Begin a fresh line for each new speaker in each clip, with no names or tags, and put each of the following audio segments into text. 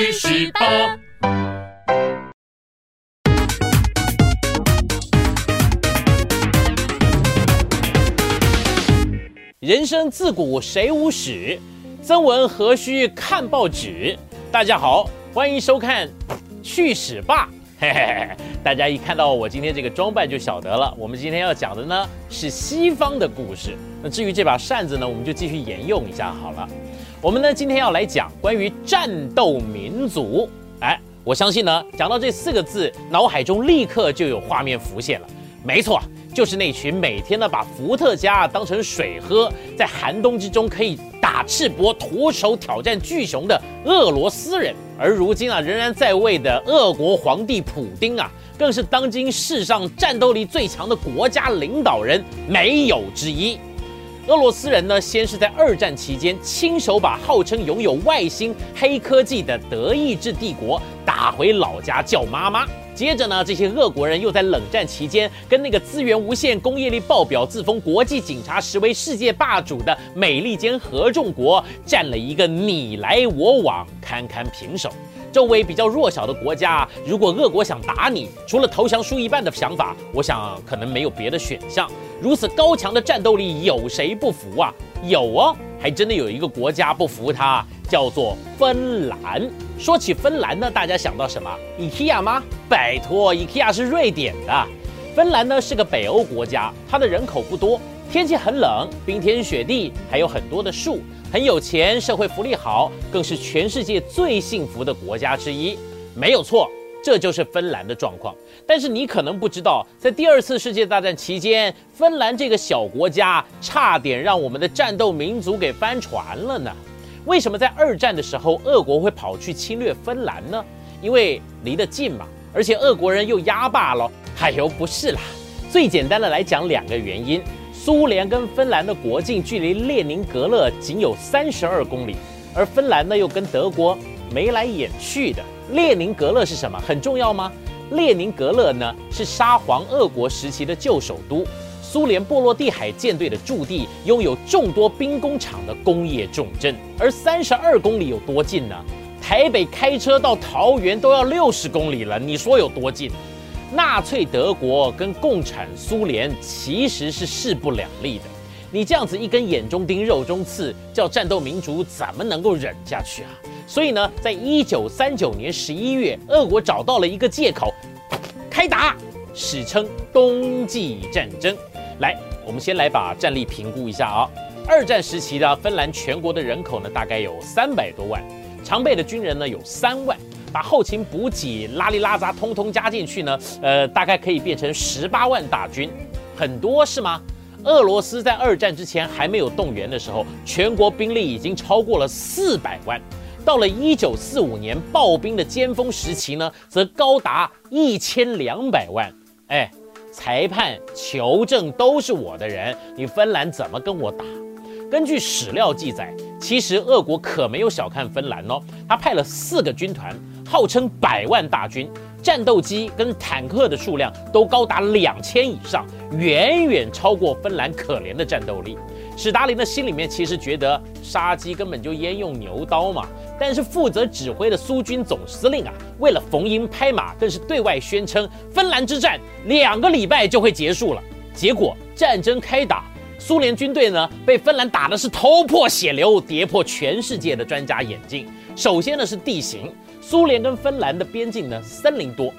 去十八。
人生自古谁无死，曾闻何须看报纸？大家好，欢迎收看《去史吧》。嘿嘿嘿，大家一看到我今天这个装扮就晓得了。我们今天要讲的呢是西方的故事。那至于这把扇子呢，我们就继续沿用一下好了。我们呢今天要来讲关于战斗民族。哎，我相信呢讲到这四个字，脑海中立刻就有画面浮现了。没错。就是那群每天呢把伏特加当成水喝，在寒冬之中可以打赤膊、徒手挑战巨熊的俄罗斯人，而如今啊仍然在位的俄国皇帝普京啊，更是当今世上战斗力最强的国家领导人，没有之一。俄罗斯人呢，先是在二战期间亲手把号称拥有外星黑科技的德意志帝国打回老家叫妈妈。接着呢，这些俄国人又在冷战期间跟那个资源无限、工业力爆表、自封国际警察、实为世界霸主的美利坚合众国战了一个你来我往、堪堪平手。周围比较弱小的国家，如果俄国想打你，除了投降输一半的想法，我想可能没有别的选项。如此高强的战斗力，有谁不服啊？有哦，还真的有一个国家不服他，叫做芬兰。说起芬兰呢，大家想到什么？IKEA 吗？拜托，IKEA 是瑞典的。芬兰呢是个北欧国家，它的人口不多，天气很冷，冰天雪地，还有很多的树，很有钱，社会福利好，更是全世界最幸福的国家之一。没有错。这就是芬兰的状况，但是你可能不知道，在第二次世界大战期间，芬兰这个小国家差点让我们的战斗民族给翻船了呢。为什么在二战的时候，俄国会跑去侵略芬兰呢？因为离得近嘛，而且俄国人又压霸了。哎呦，不是啦，最简单的来讲，两个原因：苏联跟芬兰的国境距离列宁格勒仅有三十二公里，而芬兰呢又跟德国眉来眼去的。列宁格勒是什么？很重要吗？列宁格勒呢是沙皇俄国时期的旧首都，苏联波罗的海舰队的驻地，拥有众多兵工厂的工业重镇。而三十二公里有多近呢？台北开车到桃园都要六十公里了，你说有多近？纳粹德国跟共产苏联其实是势不两立的。你这样子一根眼中钉肉中刺，叫战斗民族怎么能够忍下去啊？所以呢，在一九三九年十一月，俄国找到了一个借口，开打，史称冬季战争。来，我们先来把战力评估一下啊。二战时期的芬兰全国的人口呢，大概有三百多万，常备的军人呢有三万，把后勤补给拉里拉杂通通加进去呢，呃，大概可以变成十八万大军，很多是吗？俄罗斯在二战之前还没有动员的时候，全国兵力已经超过了四百万。到了一九四五年暴兵的尖峰时期呢，则高达一千两百万。哎，裁判、求证都是我的人，你芬兰怎么跟我打？根据史料记载，其实俄国可没有小看芬兰哦，他派了四个军团，号称百万大军。战斗机跟坦克的数量都高达两千以上，远远超过芬兰可怜的战斗力。史达林的心里面其实觉得杀鸡根本就焉用牛刀嘛。但是负责指挥的苏军总司令啊，为了逢迎拍马，更是对外宣称芬兰之战两个礼拜就会结束了。结果战争开打，苏联军队呢被芬兰打的是头破血流，跌破全世界的专家眼镜。首先呢是地形。苏联跟芬兰的边境呢，森林多，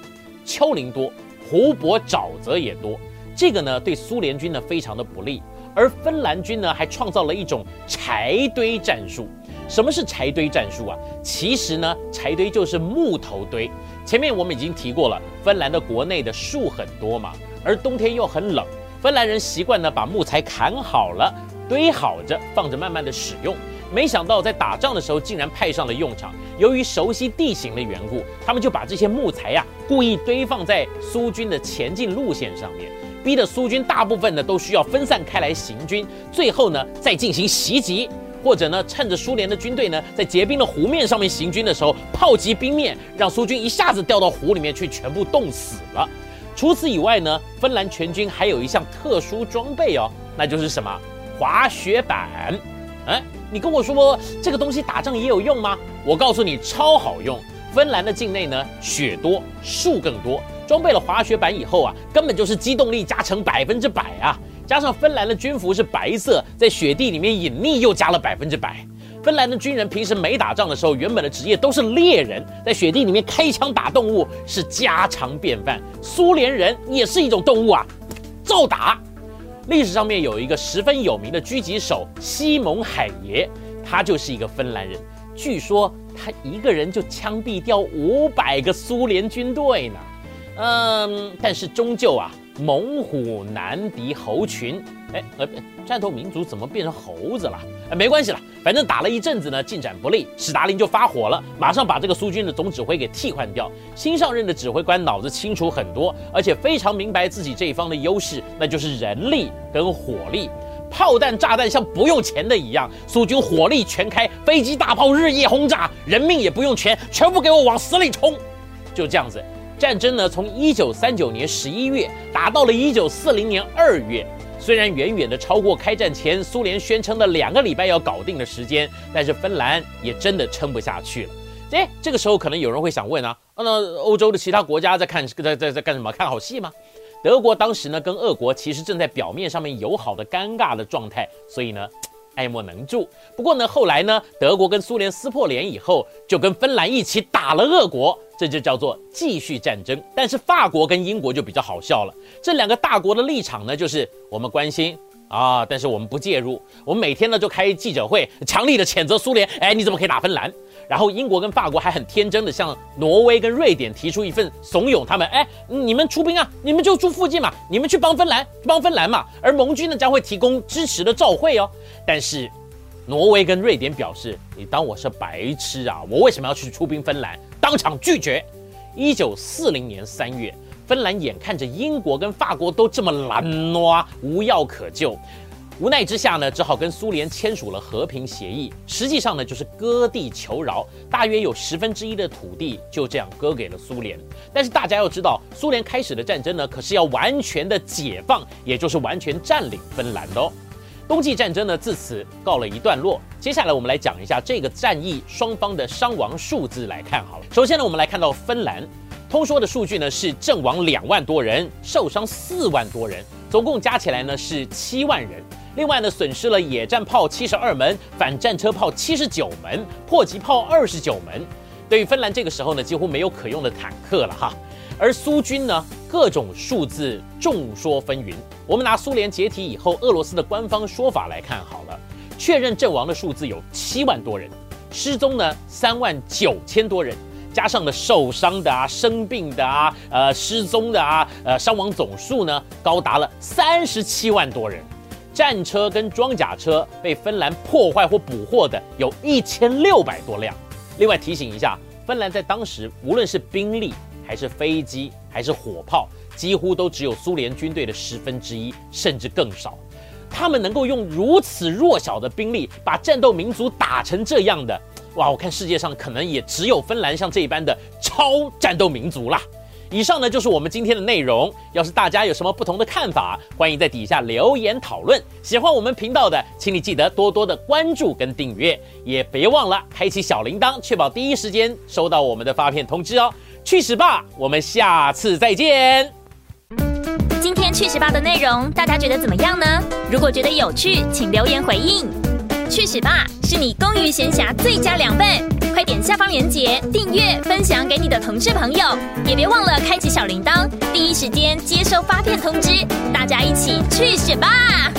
丘陵多，湖泊沼泽也多，这个呢对苏联军呢非常的不利。而芬兰军呢还创造了一种柴堆战术。什么是柴堆战术啊？其实呢，柴堆就是木头堆。前面我们已经提过了，芬兰的国内的树很多嘛，而冬天又很冷，芬兰人习惯呢把木材砍好了，堆好着放着，慢慢的使用。没想到在打仗的时候竟然派上了用场。由于熟悉地形的缘故，他们就把这些木材呀故意堆放在苏军的前进路线上面，逼得苏军大部分呢都需要分散开来行军。最后呢再进行袭击，或者呢趁着苏联的军队呢在结冰的湖面上面行军的时候炮击冰面，让苏军一下子掉到湖里面去，全部冻死了。除此以外呢，芬兰全军还有一项特殊装备哦，那就是什么滑雪板。哎，你跟我说这个东西打仗也有用吗？我告诉你，超好用。芬兰的境内呢，雪多，树更多，装备了滑雪板以后啊，根本就是机动力加成百分之百啊！加上芬兰的军服是白色，在雪地里面隐匿又加了百分之百。芬兰的军人平时没打仗的时候，原本的职业都是猎人，在雪地里面开枪打动物是家常便饭。苏联人也是一种动物啊，照打。历史上面有一个十分有名的狙击手西蒙海耶，他就是一个芬兰人。据说他一个人就枪毙掉五百个苏联军队呢。嗯，但是终究啊。猛虎难敌猴群，哎，呃，战斗民族怎么变成猴子了？哎，没关系了，反正打了一阵子呢，进展不利，史达林就发火了，马上把这个苏军的总指挥给替换掉。新上任的指挥官脑子清楚很多，而且非常明白自己这一方的优势，那就是人力跟火力，炮弹炸弹像不用钱的一样，苏军火力全开，飞机大炮日夜轰炸，人命也不用钱，全部给我往死里冲，就这样子。战争呢，从一九三九年十一月打到了一九四零年二月，虽然远远的超过开战前苏联宣称的两个礼拜要搞定的时间，但是芬兰也真的撑不下去了。哎，这个时候可能有人会想问啊，那欧洲的其他国家在看在在在干什么？看好戏吗？德国当时呢，跟俄国其实正在表面上面友好的尴尬的状态，所以呢。爱莫能助。不过呢，后来呢，德国跟苏联撕破脸以后，就跟芬兰一起打了俄国，这就叫做继续战争。但是法国跟英国就比较好笑了，这两个大国的立场呢，就是我们关心。啊！但是我们不介入，我们每天呢就开记者会，强力的谴责苏联。哎，你怎么可以打芬兰？然后英国跟法国还很天真的向挪威跟瑞典提出一份怂恿他们，哎，你们出兵啊，你们就住附近嘛，你们去帮芬兰，帮芬兰嘛。而盟军呢将会提供支持的照会哦。但是挪威跟瑞典表示，你当我是白痴啊？我为什么要去出兵芬兰？当场拒绝。一九四零年三月。芬兰眼看着英国跟法国都这么懒惰，无药可救，无奈之下呢，只好跟苏联签署了和平协议。实际上呢，就是割地求饶，大约有十分之一的土地就这样割给了苏联。但是大家要知道，苏联开始的战争呢，可是要完全的解放，也就是完全占领芬兰的哦。冬季战争呢，自此告了一段落。接下来我们来讲一下这个战役双方的伤亡数字来看好了。首先呢，我们来看到芬兰。通说的数据呢是阵亡两万多人，受伤四万多人，总共加起来呢是七万人。另外呢，损失了野战炮七十二门，反战车炮七十九门，迫击炮二十九门。对于芬兰这个时候呢，几乎没有可用的坦克了哈。而苏军呢，各种数字众说纷纭。我们拿苏联解体以后俄罗斯的官方说法来看好了，确认阵亡的数字有七万多人，失踪呢三万九千多人。加上了受伤的啊、生病的啊、呃失踪的啊、呃伤亡总数呢，高达了三十七万多人。战车跟装甲车被芬兰破坏或捕获的有一千六百多辆。另外提醒一下，芬兰在当时无论是兵力还是飞机还是火炮，几乎都只有苏联军队的十分之一，甚至更少。他们能够用如此弱小的兵力把战斗民族打成这样的。哇，我看世界上可能也只有芬兰像这一般的超战斗民族啦。以上呢就是我们今天的内容。要是大家有什么不同的看法，欢迎在底下留言讨论。喜欢我们频道的，请你记得多多的关注跟订阅，也别忘了开启小铃铛，确保第一时间收到我们的发片通知哦。去屎吧，我们下次再见。
今天去屎吧的内容，大家觉得怎么样呢？如果觉得有趣，请留言回应。去屎吧！是你工余闲暇最佳良伴，点下方链接订阅分享给你的同事朋友，也别忘了开启小铃铛，第一时间接收发片通知。大家一起去选吧！